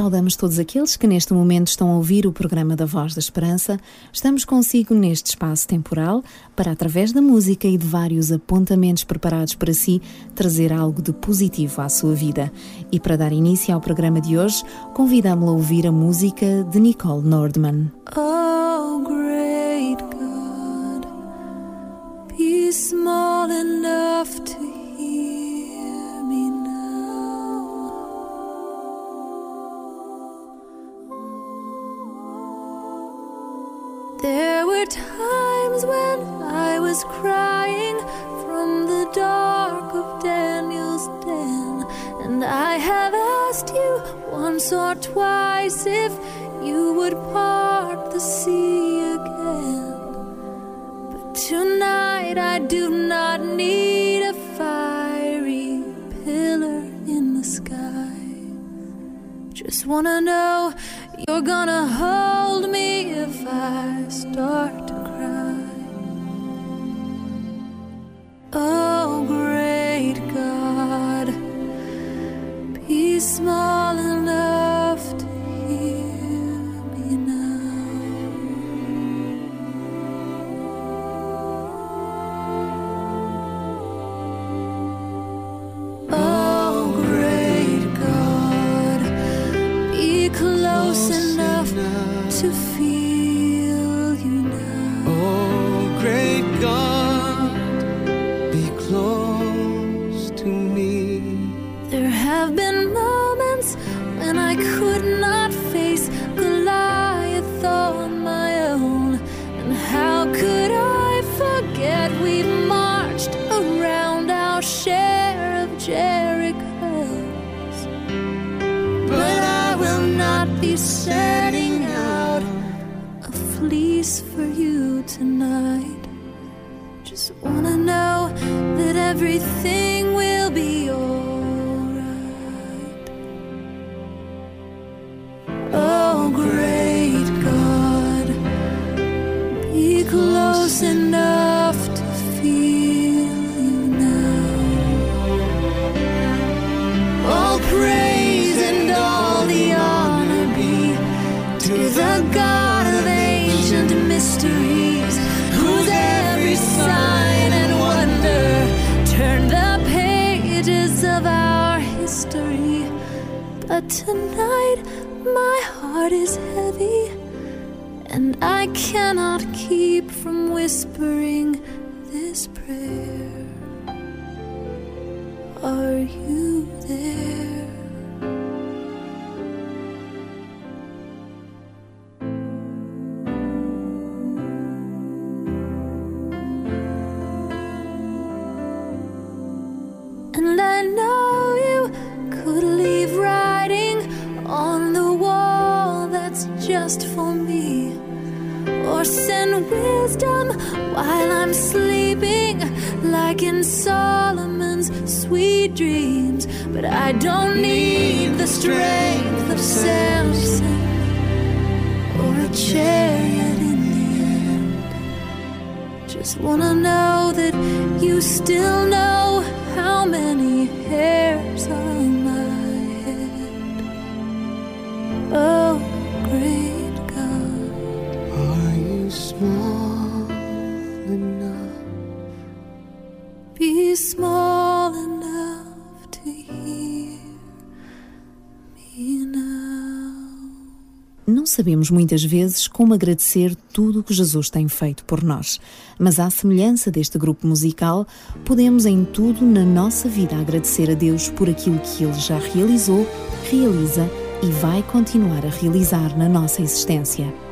Saudamos todos aqueles que neste momento estão a ouvir o programa da Voz da Esperança. Estamos consigo neste espaço temporal para, através da música e de vários apontamentos preparados para si, trazer algo de positivo à sua vida. E para dar início ao programa de hoje, convidamos-la a ouvir a música de Nicole Nordman. Oh, great God, be small enough to There were times when I was crying from the dark of Daniel's den, and I have asked you once or twice if you would part the sea again. But tonight I do not need a fiery pillar in the sky. Just wanna know you're gonna hold me if I start to cry. Oh, great God, be small enough to hear me now. Oh, great God, be close enough to feel tonight. My heart is heavy, and I cannot keep from whispering wisdom while I'm sleeping, like in Solomon's sweet dreams. But I don't need the strength of Samson or a chariot in the end. Just wanna know that you still know how many hairs on my head. Oh, sabemos muitas vezes como agradecer tudo o que Jesus tem feito por nós, mas à semelhança deste grupo musical, podemos em tudo na nossa vida agradecer a Deus por aquilo que Ele já realizou, realiza e vai continuar a realizar na nossa existência.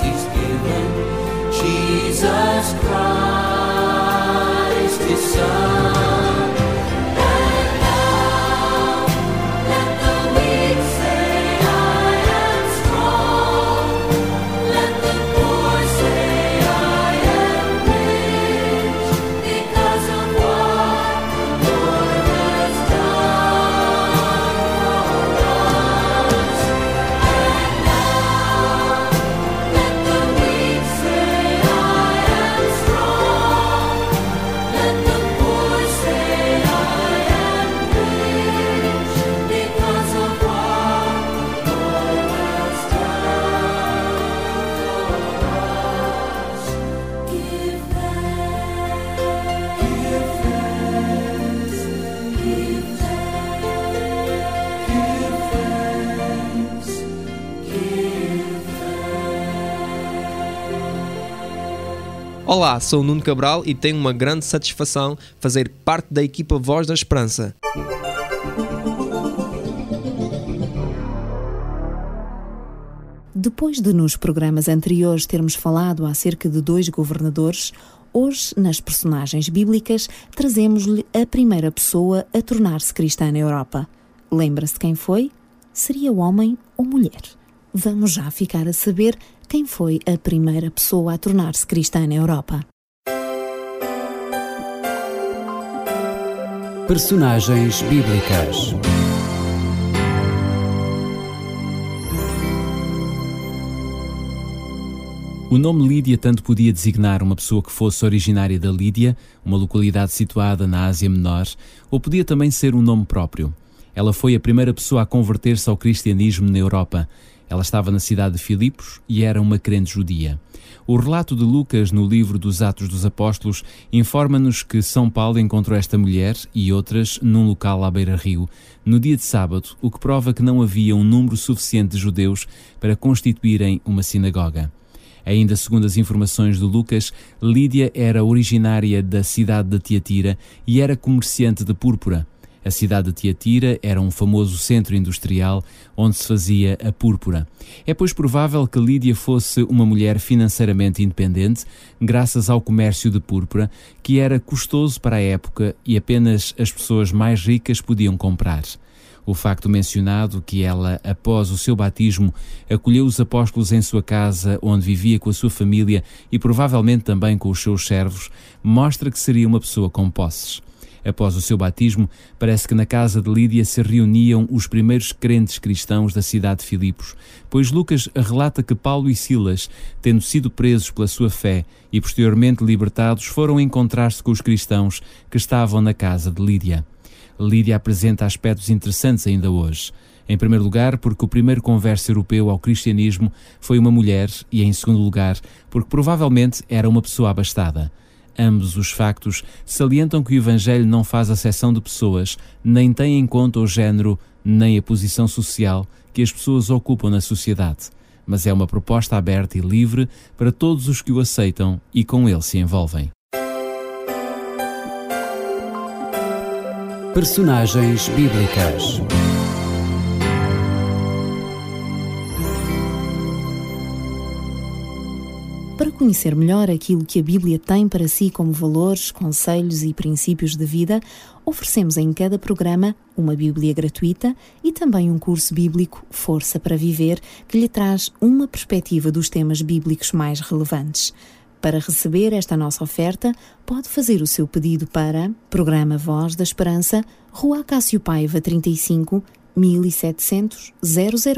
He's given, Jesus Christ. Olá, sou Nuno Cabral e tenho uma grande satisfação fazer parte da equipa Voz da Esperança. Depois de nos programas anteriores termos falado acerca de dois governadores, hoje, nas personagens bíblicas, trazemos-lhe a primeira pessoa a tornar-se cristã na Europa. Lembra-se quem foi? Seria homem ou mulher? Vamos já ficar a saber quem foi a primeira pessoa a tornar-se cristã na Europa. Personagens bíblicas. O nome Lídia tanto podia designar uma pessoa que fosse originária da Lídia, uma localidade situada na Ásia Menor, ou podia também ser um nome próprio. Ela foi a primeira pessoa a converter-se ao cristianismo na Europa ela estava na cidade de Filipos e era uma crente judia. O relato de Lucas no livro dos Atos dos Apóstolos informa-nos que São Paulo encontrou esta mulher e outras num local à beira-rio, no dia de sábado, o que prova que não havia um número suficiente de judeus para constituírem uma sinagoga. Ainda segundo as informações de Lucas, Lídia era originária da cidade de Tiatira e era comerciante de púrpura. A cidade de Tiatira era um famoso centro industrial onde se fazia a púrpura. É, pois, provável que Lídia fosse uma mulher financeiramente independente, graças ao comércio de púrpura, que era custoso para a época e apenas as pessoas mais ricas podiam comprar. O facto mencionado que ela, após o seu batismo, acolheu os apóstolos em sua casa, onde vivia com a sua família e provavelmente também com os seus servos, mostra que seria uma pessoa com posses. Após o seu batismo, parece que na casa de Lídia se reuniam os primeiros crentes cristãos da cidade de Filipos, pois Lucas relata que Paulo e Silas, tendo sido presos pela sua fé e posteriormente libertados, foram encontrar-se com os cristãos que estavam na casa de Lídia. Lídia apresenta aspectos interessantes ainda hoje. Em primeiro lugar, porque o primeiro converso europeu ao cristianismo foi uma mulher, e em segundo lugar, porque provavelmente era uma pessoa abastada. Ambos os factos salientam que o Evangelho não faz acessão de pessoas, nem tem em conta o género, nem a posição social que as pessoas ocupam na sociedade, mas é uma proposta aberta e livre para todos os que o aceitam e com ele se envolvem. Personagens bíblicas. Conhecer melhor aquilo que a Bíblia tem para si como valores, conselhos e princípios de vida, oferecemos em cada programa uma Bíblia gratuita e também um curso bíblico Força para Viver, que lhe traz uma perspectiva dos temas bíblicos mais relevantes. Para receber esta nossa oferta, pode fazer o seu pedido para Programa Voz da Esperança, Rua Cássio Paiva 35, 1700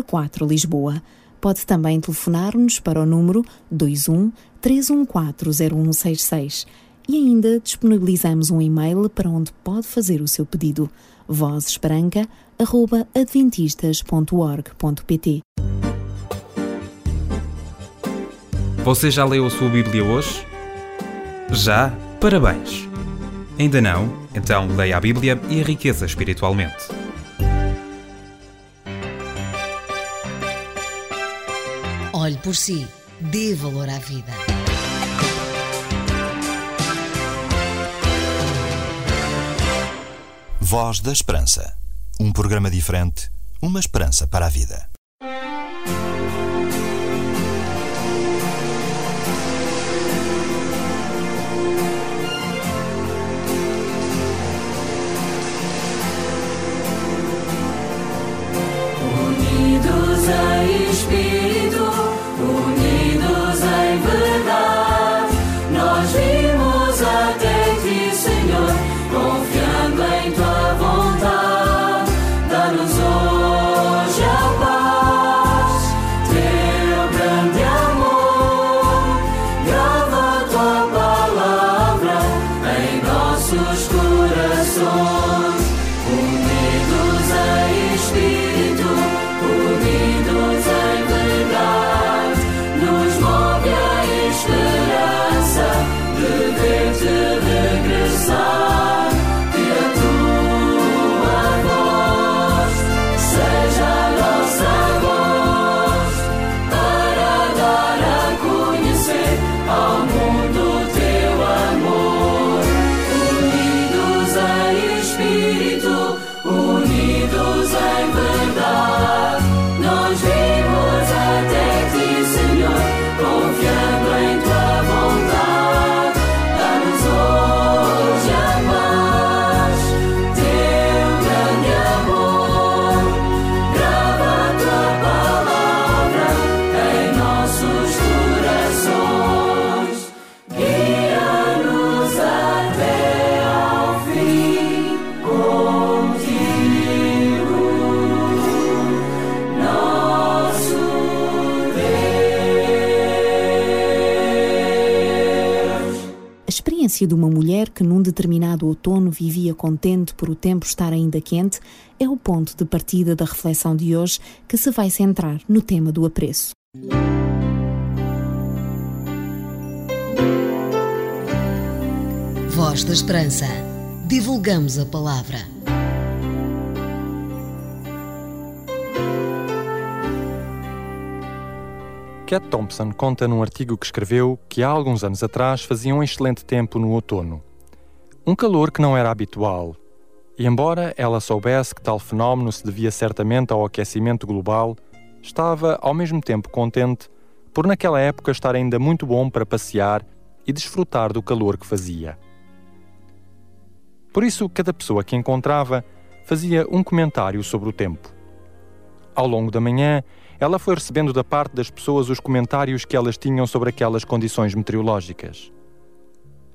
004 Lisboa. Pode também telefonar-nos para o número 21 314 0166 e ainda disponibilizamos um e-mail para onde pode fazer o seu pedido vozesperanca.adventistas.org.pt Você já leu a sua Bíblia hoje? Já? Parabéns! Ainda não? Então leia a Bíblia e enriqueça espiritualmente. Olhe por si, dê valor à vida. Voz da Esperança. Um programa diferente, uma esperança para a vida. Unidos em corações, unidos em espírito, experiência de uma mulher que num determinado outono vivia contente por o tempo estar ainda quente é o ponto de partida da reflexão de hoje que se vai centrar no tema do apreço. Voz da Esperança. Divulgamos a palavra. Cat Thompson conta num artigo que escreveu que há alguns anos atrás fazia um excelente tempo no outono. Um calor que não era habitual. E embora ela soubesse que tal fenómeno se devia certamente ao aquecimento global, estava ao mesmo tempo contente por naquela época estar ainda muito bom para passear e desfrutar do calor que fazia. Por isso, cada pessoa que encontrava fazia um comentário sobre o tempo. Ao longo da manhã, ela foi recebendo da parte das pessoas os comentários que elas tinham sobre aquelas condições meteorológicas.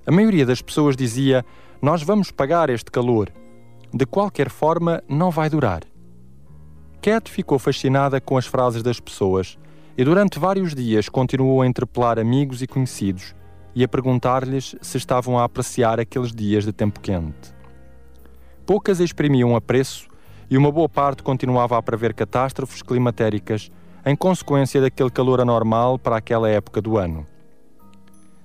A maioria das pessoas dizia: Nós vamos pagar este calor. De qualquer forma, não vai durar. Cat ficou fascinada com as frases das pessoas e durante vários dias continuou a interpelar amigos e conhecidos e a perguntar-lhes se estavam a apreciar aqueles dias de tempo quente. Poucas exprimiam apreço e uma boa parte continuava a prever catástrofes climatéricas em consequência daquele calor anormal para aquela época do ano.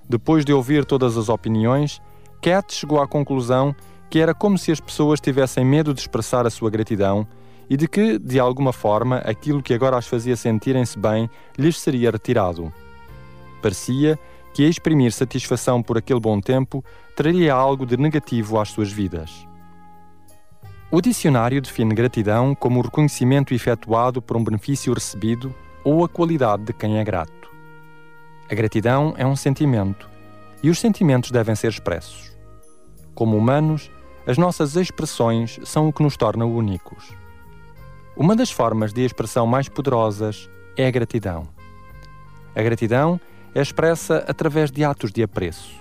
Depois de ouvir todas as opiniões, Cat chegou à conclusão que era como se as pessoas tivessem medo de expressar a sua gratidão e de que, de alguma forma, aquilo que agora as fazia sentirem-se bem lhes seria retirado. Parecia que exprimir satisfação por aquele bom tempo traria algo de negativo às suas vidas. O dicionário define gratidão como o reconhecimento efetuado por um benefício recebido ou a qualidade de quem é grato. A gratidão é um sentimento e os sentimentos devem ser expressos. Como humanos, as nossas expressões são o que nos torna únicos. Uma das formas de expressão mais poderosas é a gratidão. A gratidão é expressa através de atos de apreço.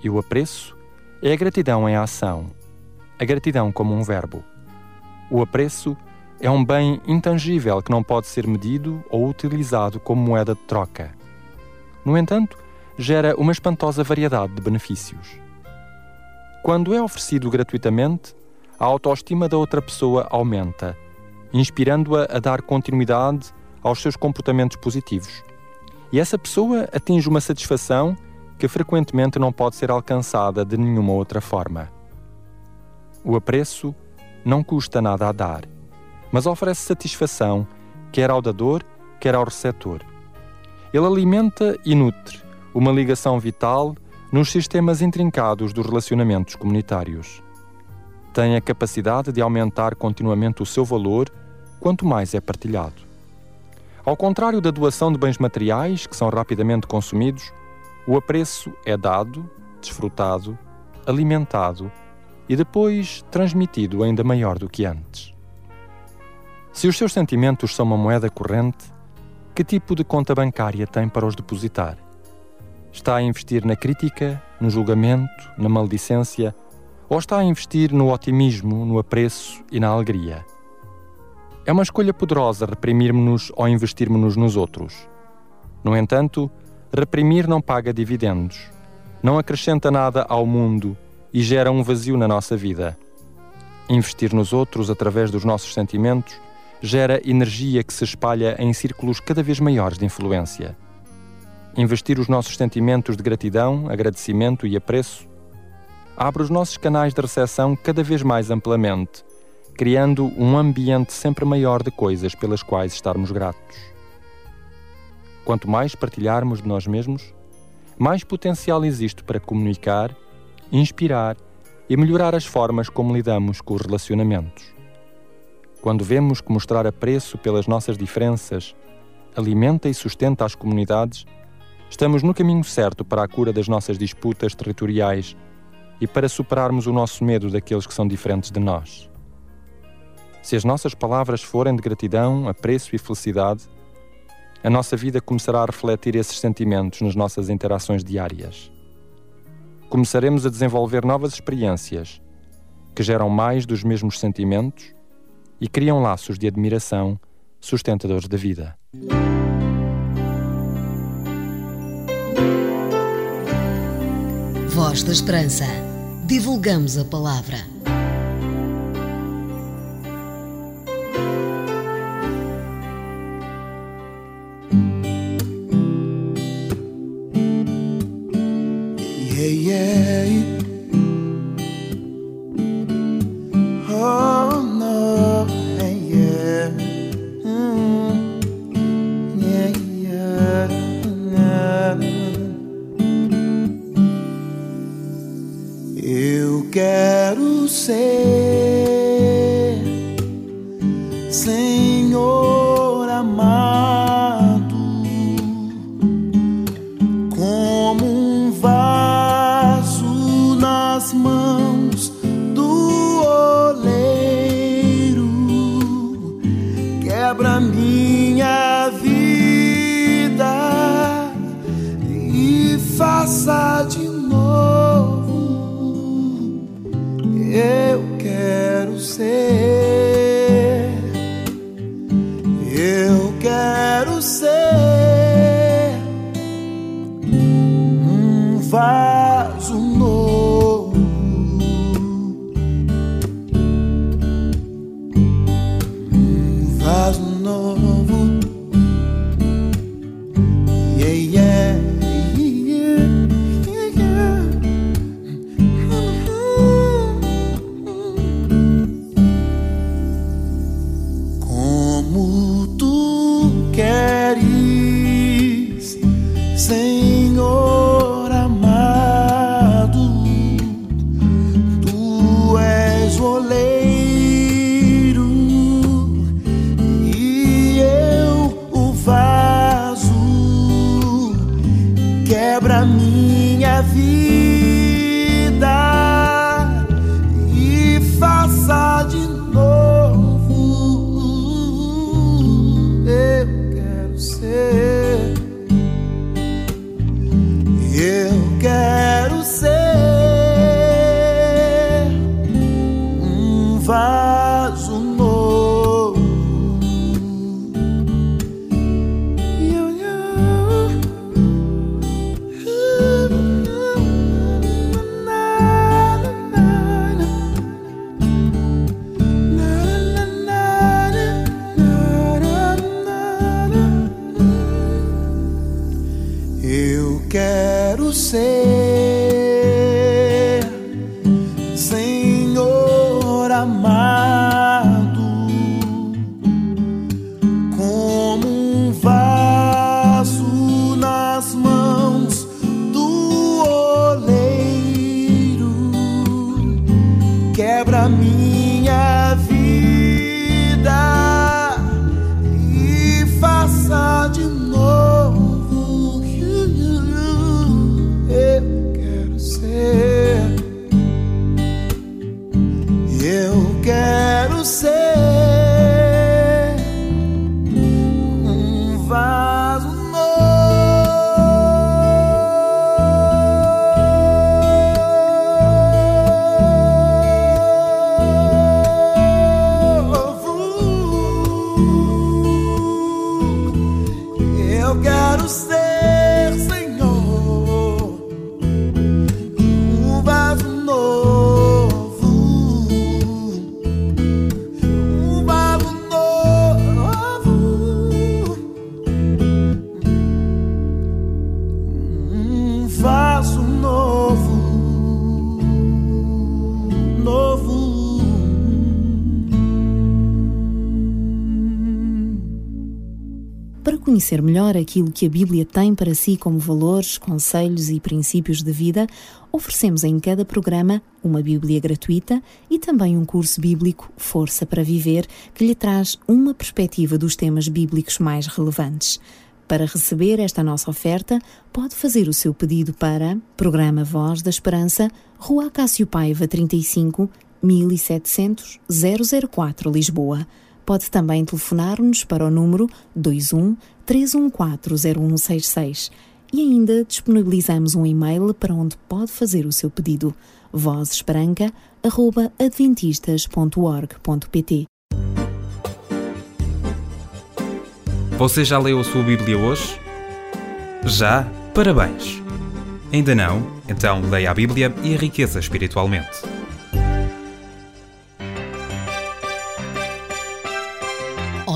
E o apreço é a gratidão em ação, a gratidão como um verbo. O apreço é um bem intangível que não pode ser medido ou utilizado como moeda de troca. No entanto, gera uma espantosa variedade de benefícios. Quando é oferecido gratuitamente, a autoestima da outra pessoa aumenta, inspirando-a a dar continuidade aos seus comportamentos positivos. E essa pessoa atinge uma satisfação que frequentemente não pode ser alcançada de nenhuma outra forma. O apreço não custa nada a dar, mas oferece satisfação, quer ao dador, quer ao receptor. Ele alimenta e nutre uma ligação vital nos sistemas intrincados dos relacionamentos comunitários. Tem a capacidade de aumentar continuamente o seu valor quanto mais é partilhado. Ao contrário da doação de bens materiais, que são rapidamente consumidos, o apreço é dado, desfrutado, alimentado e depois transmitido ainda maior do que antes. Se os seus sentimentos são uma moeda corrente, que tipo de conta bancária tem para os depositar? Está a investir na crítica, no julgamento, na maldicência, ou está a investir no otimismo, no apreço e na alegria? É uma escolha poderosa reprimirmos-nos ou investirmos-nos nos outros. No entanto, reprimir não paga dividendos, não acrescenta nada ao mundo e gera um vazio na nossa vida. Investir nos outros através dos nossos sentimentos gera energia que se espalha em círculos cada vez maiores de influência. Investir os nossos sentimentos de gratidão, agradecimento e apreço abre os nossos canais de recepção cada vez mais amplamente, criando um ambiente sempre maior de coisas pelas quais estarmos gratos. Quanto mais partilharmos de nós mesmos, mais potencial existe para comunicar, inspirar e melhorar as formas como lidamos com os relacionamentos. Quando vemos que mostrar apreço pelas nossas diferenças alimenta e sustenta as comunidades, estamos no caminho certo para a cura das nossas disputas territoriais e para superarmos o nosso medo daqueles que são diferentes de nós. Se as nossas palavras forem de gratidão, apreço e felicidade, a nossa vida começará a refletir esses sentimentos nas nossas interações diárias. Começaremos a desenvolver novas experiências que geram mais dos mesmos sentimentos e criam laços de admiração sustentadores da vida. Voz da Esperança. Divulgamos a palavra. Para conhecer melhor aquilo que a Bíblia tem para si como valores, conselhos e princípios de vida, oferecemos em cada programa uma Bíblia gratuita e também um curso bíblico Força para Viver, que lhe traz uma perspectiva dos temas bíblicos mais relevantes. Para receber esta nossa oferta, pode fazer o seu pedido para Programa Voz da Esperança, Rua Cássio Paiva 35, 1700 004 Lisboa. Pode também telefonar-nos para o número 21 314 0166 e ainda disponibilizamos um e-mail para onde pode fazer o seu pedido vozesbranca.adventistas.org.pt Você já leu a sua Bíblia hoje? Já? Parabéns! Ainda não? Então leia a Bíblia e enriqueça espiritualmente.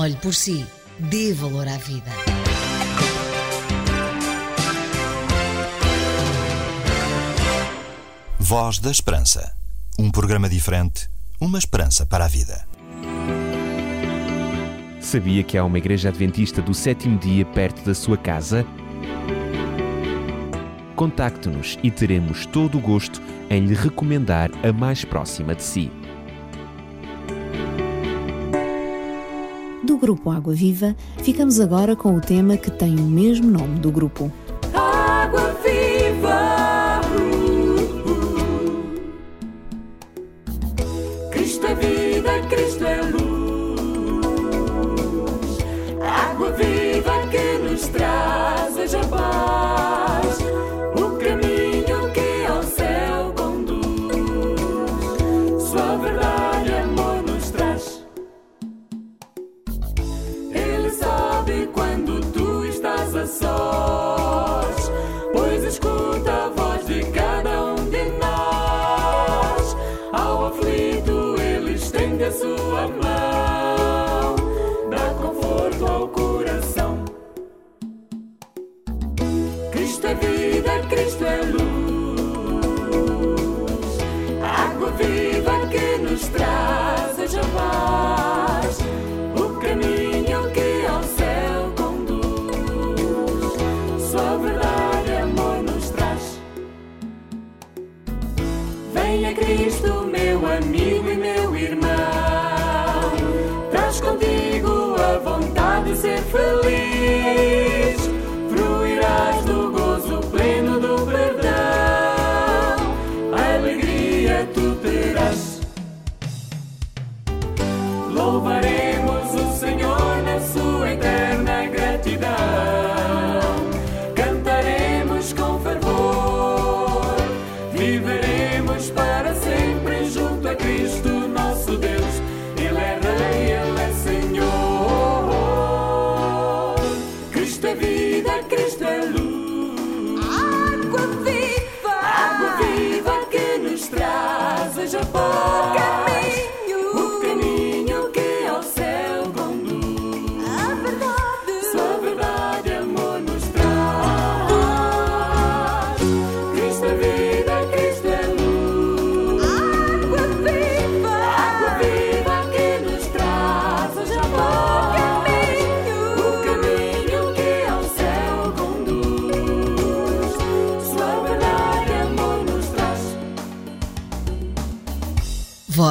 Olhe por si, dê valor à vida. Voz da Esperança. Um programa diferente, uma esperança para a vida. Sabia que há uma igreja adventista do sétimo dia perto da sua casa? Contacte-nos e teremos todo o gosto em lhe recomendar a mais próxima de si. Grupo Água Viva, ficamos agora com o tema que tem o mesmo nome do grupo.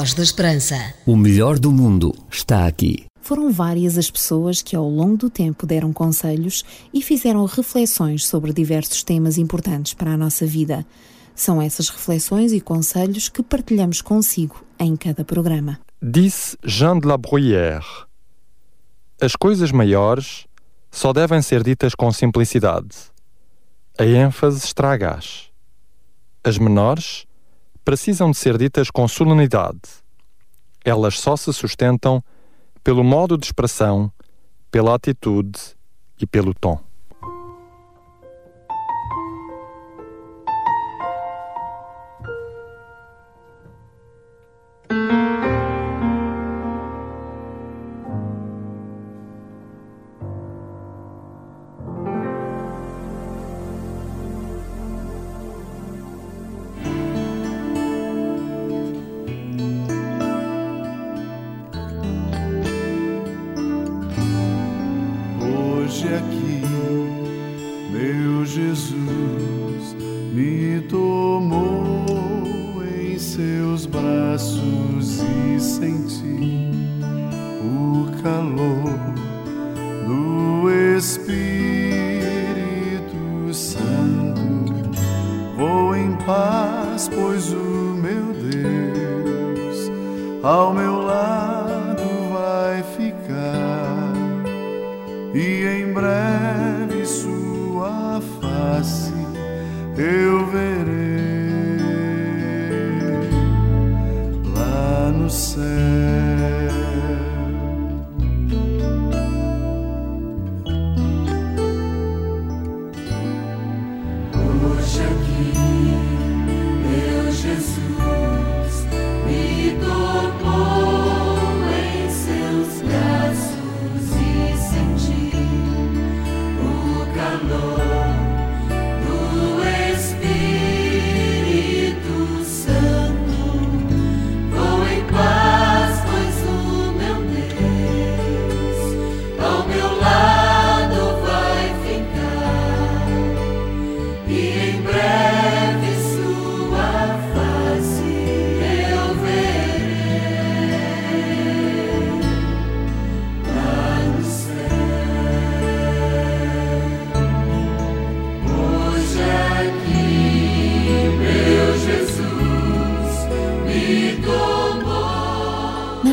Voz da Esperança. O melhor do mundo está aqui. Foram várias as pessoas que ao longo do tempo deram conselhos e fizeram reflexões sobre diversos temas importantes para a nossa vida. São essas reflexões e conselhos que partilhamos consigo em cada programa. Disse Jean de la Bruyère: As coisas maiores só devem ser ditas com simplicidade. A ênfase estraga-as. As menores precisam de ser ditas com solenidade. Elas só se sustentam pelo modo de expressão, pela atitude e pelo tom.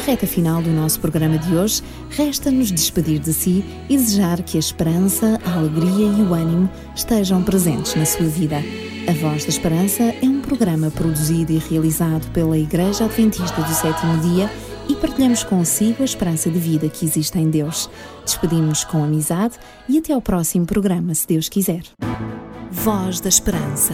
Reta final do nosso programa de hoje, resta-nos despedir de si e desejar que a esperança, a alegria e o ânimo estejam presentes na sua vida. A Voz da Esperança é um programa produzido e realizado pela Igreja Adventista do Sétimo Dia e partilhamos consigo a esperança de vida que existe em Deus. Despedimos com amizade e até ao próximo programa, se Deus quiser. Voz da Esperança.